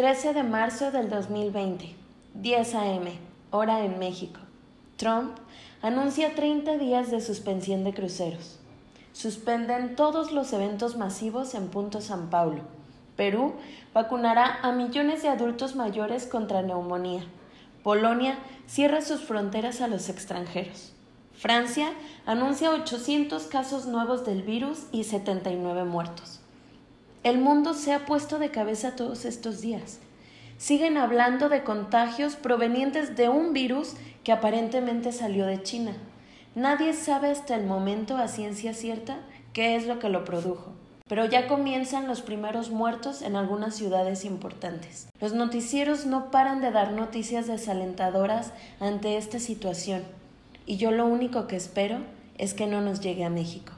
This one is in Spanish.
13 de marzo del 2020, 10 a.m., hora en México. Trump anuncia 30 días de suspensión de cruceros. Suspenden todos los eventos masivos en Punto San Paulo. Perú vacunará a millones de adultos mayores contra neumonía. Polonia cierra sus fronteras a los extranjeros. Francia anuncia 800 casos nuevos del virus y 79 muertos. El mundo se ha puesto de cabeza todos estos días. Siguen hablando de contagios provenientes de un virus que aparentemente salió de China. Nadie sabe hasta el momento a ciencia cierta qué es lo que lo produjo pero ya comienzan los primeros muertos en algunas ciudades importantes. Los noticieros no paran de dar noticias desalentadoras ante esta situación, y yo lo único que espero es que no nos llegue a México.